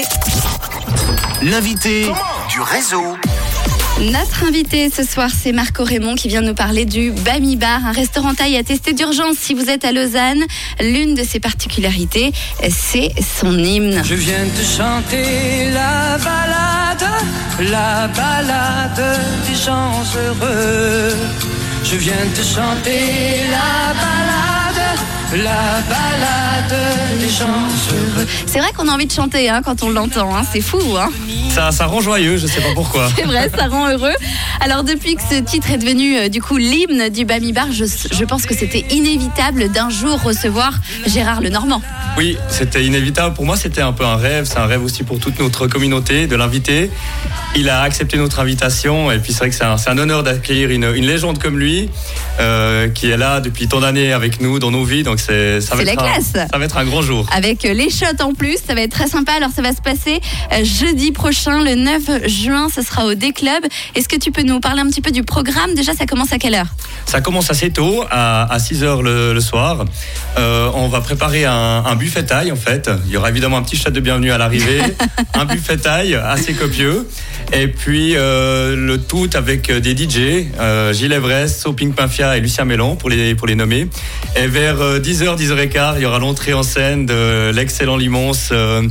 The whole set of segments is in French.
l'invité. L'invité du réseau. Notre invité ce soir, c'est Marco Raymond qui vient nous parler du Bami Bar, un restaurant taille à tester d'urgence si vous êtes à Lausanne. L'une de ses particularités, c'est son hymne. Je viens de chanter la balade, la balade des gens heureux. Je viens de chanter la balade, la balade des gens heureux. C'est vrai qu'on a envie de chanter hein, quand on l'entend, hein. c'est fou. Hein ça, ça rend joyeux, je sais pas pourquoi. C'est vrai, ça rend heureux. Alors depuis que ce titre est devenu euh, du coup l'hymne du Bami Bar, je, je pense que c'était inévitable d'un jour recevoir Gérard Lenormand. Oui, c'était inévitable. Pour moi, c'était un peu un rêve. C'est un rêve aussi pour toute notre communauté de l'inviter. Il a accepté notre invitation et puis c'est vrai que c'est un, un, honneur d'accueillir une, une, légende comme lui euh, qui est là depuis tant d'années avec nous dans nos vies. Donc c'est ça va la être classe. Un, ça va être un grand jour. Avec les shots en plus, ça va être très sympa. Alors ça va se passer euh, jeudi prochain, le 9 juin. Ce sera au D-Club. Est-ce que tu peux nous parler un petit peu du programme? Déjà, ça commence à quelle heure? Ça commence assez tôt, à, à 6 heures le, le soir. Euh, on va préparer un, un buffet taille en fait. Il y aura évidemment un petit chat de bienvenue à l'arrivée, un buffet taille assez copieux, et puis euh, le tout avec des DJ, euh, Gilles Everest, Soping Mafia et Lucien Mélan pour les, pour les nommer. Et vers 10h, 10h15, il y aura l'entrée en scène de l'excellent Limons euh,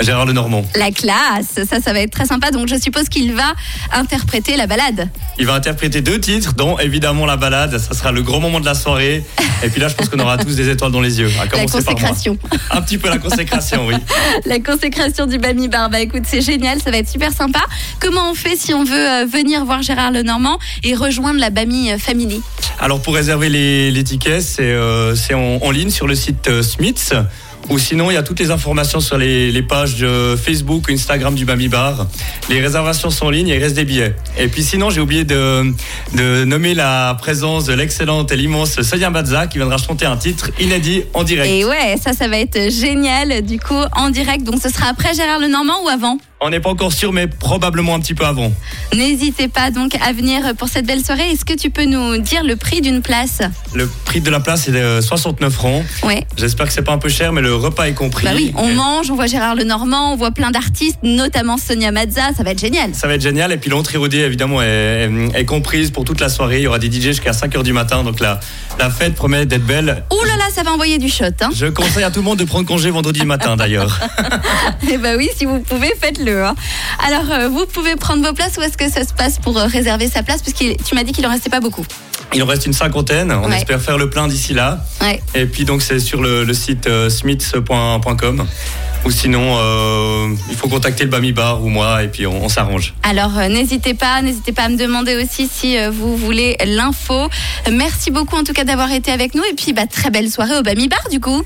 Gérard Lenormand. La classe, ça, ça va être très sympa. Donc je suppose qu'il va interpréter la balade. Il va interpréter deux titres, dont évidemment la balade. Ça sera le grand moment de la soirée. Et puis là, je pense qu'on aura tous des étoiles dans les yeux. À la consécration. Un petit peu la consécration, oui. la consécration du Bami Bar. Bah écoute, c'est génial, ça va être super sympa. Comment on fait si on veut euh, venir voir Gérard Lenormand et rejoindre la Bami Family? Alors pour réserver les, les tickets, c'est euh, en, en, ligne sur le site euh, Smiths. Ou sinon, il y a toutes les informations sur les, pages de Facebook, Instagram du Bami Bar. Les réservations sont en ligne et il reste des billets. Et puis sinon, j'ai oublié de, de, nommer la présence de l'excellente et l'immense Sonia Bazza qui viendra chanter un titre inédit en direct. Et ouais, ça, ça va être génial du coup en direct. Donc ce sera après Gérard Lenormand ou avant? On n'est pas encore sûr, mais probablement un petit peu avant. N'hésitez pas donc à venir pour cette belle soirée. Est-ce que tu peux nous dire le prix d'une place Le prix de la place est de 69 francs. Ouais. J'espère que c'est pas un peu cher, mais le repas est compris. Bah oui, on et... mange, on voit Gérard Lenormand, on voit plein d'artistes, notamment Sonia Mazza. Ça va être génial. Ça va être génial. Et puis l'entrée dé, évidemment, est, est, est, comprise pour toute la soirée. Il y aura des DJ jusqu'à 5 h du matin. Donc la, la fête promet d'être belle. Ouh là là, ça va envoyer du shot. Hein Je conseille à tout le monde de prendre congé vendredi matin d'ailleurs. Eh bah oui, si vous pouvez, faites-le. Hein. Alors, euh, vous pouvez prendre vos places. Où est-ce que ça se passe pour euh, réserver sa place? Parce que tu m'as dit qu'il en restait pas beaucoup. Il en reste une cinquantaine. On Ouais. espère faire le plein d'ici là. Ouais. Et puis donc c'est sur le, le site euh, smiths.com. Ou sinon, euh, il faut contacter le Bami Bar ou moi et puis on, on s'arrange. Alors, euh, n'hésitez pas, n'hésitez pas à me demander aussi si euh, vous voulez l'info. Merci beaucoup en tout cas d'avoir été avec nous. Et puis, bah, très belle soirée au Bami Bar du coup.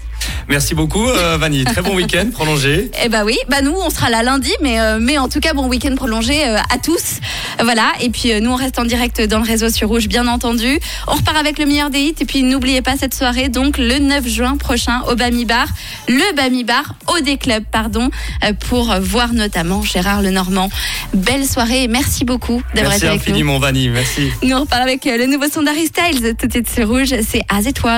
Merci beaucoup, Vanny. Très bon week-end prolongé. Eh bah oui, bah nous on sera là lundi, mais, mais en tout cas bon week-end prolongé à tous. Voilà, et puis nous on reste en direct dans le réseau sur Rouge, bien entendu. On repart avec le meilleur des hits, et puis n'oubliez pas cette soirée, donc le 9 juin prochain au Bami Bar, le Bami Bar au D Club, pardon, euh, pour voir notamment Gérard Lenormand. Belle soirée, et merci beaucoup d'avoir Merci été avec nous. infiniment, Vanny. Merci. Nous on repart avec euh, le nouveau son d'Harry Styles, tout de suite sur Rouge, c'est As It Was.